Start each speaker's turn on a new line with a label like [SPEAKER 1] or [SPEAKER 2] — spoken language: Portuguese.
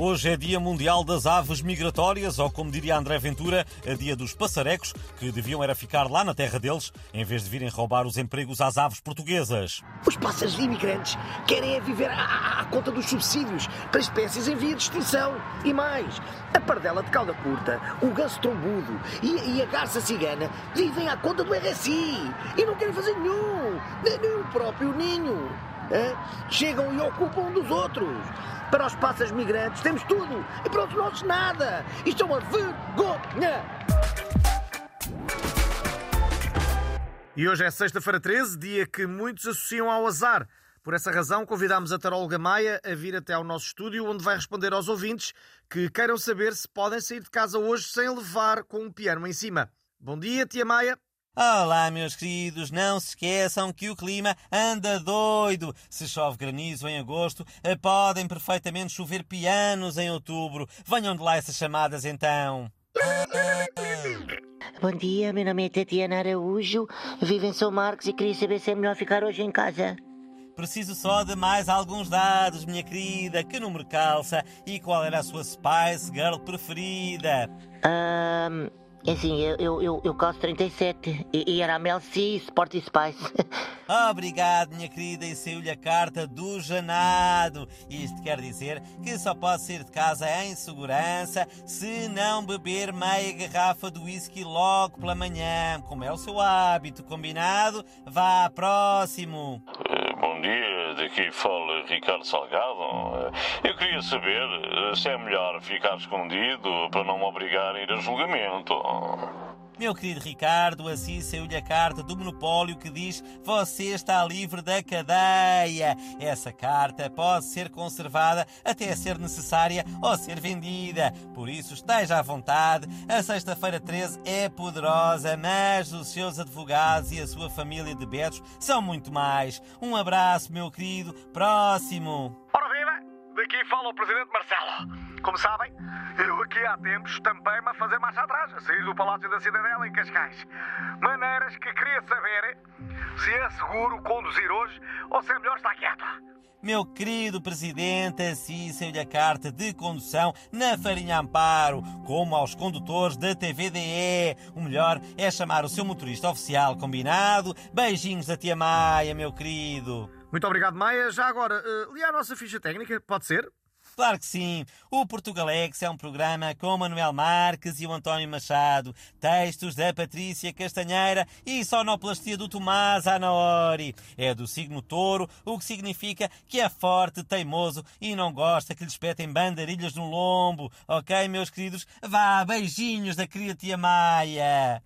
[SPEAKER 1] Hoje é Dia Mundial das Aves Migratórias, ou como diria André Ventura, é Dia dos Passarecos, que deviam era ficar lá na terra deles, em vez de virem roubar os empregos às aves portuguesas.
[SPEAKER 2] Os pássaros imigrantes querem é viver à, à conta dos subsídios para espécies em via de extinção. E mais, a pardela de cauda curta, o ganso trombudo e, e a garça cigana vivem à conta do RSI e não querem fazer nenhum, nem, o próprio ninho. Chegam e ocupam um dos outros. Para os pássaros migrantes temos tudo e para os nossos nada. Isto é uma vergonha.
[SPEAKER 3] E hoje é sexta-feira 13, dia que muitos associam ao azar. Por essa razão, convidamos a taróloga Maia a vir até ao nosso estúdio, onde vai responder aos ouvintes que queiram saber se podem sair de casa hoje sem levar com um piano em cima. Bom dia, tia Maia.
[SPEAKER 1] Olá, meus queridos, não se esqueçam que o clima anda doido. Se chove granizo em agosto, eh, podem perfeitamente chover pianos em outubro. Venham de lá essas chamadas então.
[SPEAKER 4] Bom dia, meu nome é Tatiana Araújo, vivo em São Marcos e queria saber se é melhor ficar hoje em casa.
[SPEAKER 1] Preciso só de mais alguns dados, minha querida. Que número calça e qual era a sua Spice Girl preferida?
[SPEAKER 4] É assim, eu, eu, eu, eu calço 37 e, e era a Mel C Sporty Spice.
[SPEAKER 1] Obrigado, minha querida, e saiu-lhe a carta do Janado. Isto quer dizer que só pode sair de casa em segurança se não beber meia garrafa de whisky logo pela manhã, como é o seu hábito. Combinado? Vá, próximo.
[SPEAKER 5] Bom dia, daqui fala Ricardo Salgado. Eu queria saber eh, se é melhor ficar escondido para não me obrigar a ir a julgamento.
[SPEAKER 1] Meu querido Ricardo, assim saiu-lhe a carta do monopólio que diz você está livre da cadeia. Essa carta pode ser conservada até ser necessária ou ser vendida. Por isso, esteja à vontade. A sexta-feira 13 é poderosa, mas os seus advogados e a sua família de betos são muito mais. Um abraço, meu querido. Próximo.
[SPEAKER 3] Ora viva! Daqui fala o Presidente Marcelo. Como sabem, aqui há tempos tampei-me a fazer marcha atrás, a sair do Palácio da Cidadela em Cascais. Maneiras que queria saber se é seguro conduzir hoje ou se é melhor estar quieto.
[SPEAKER 1] Meu querido presidente, assim saiu-lhe a carta de condução na Farinha Amparo, como aos condutores da TVDE. O melhor é chamar o seu motorista oficial, combinado? Beijinhos da tia Maia, meu querido.
[SPEAKER 3] Muito obrigado, Maia. Já agora, uh, li a nossa ficha técnica, pode ser?
[SPEAKER 1] Claro que sim. O Portugalex é um programa com Manuel Marques e o António Machado. Textos da Patrícia Castanheira e sonoplastia do Tomás Anaori. É do signo touro, o que significa que é forte, teimoso e não gosta que lhe espetem bandarilhas no lombo. Ok, meus queridos? Vá, beijinhos da querida tia Maia.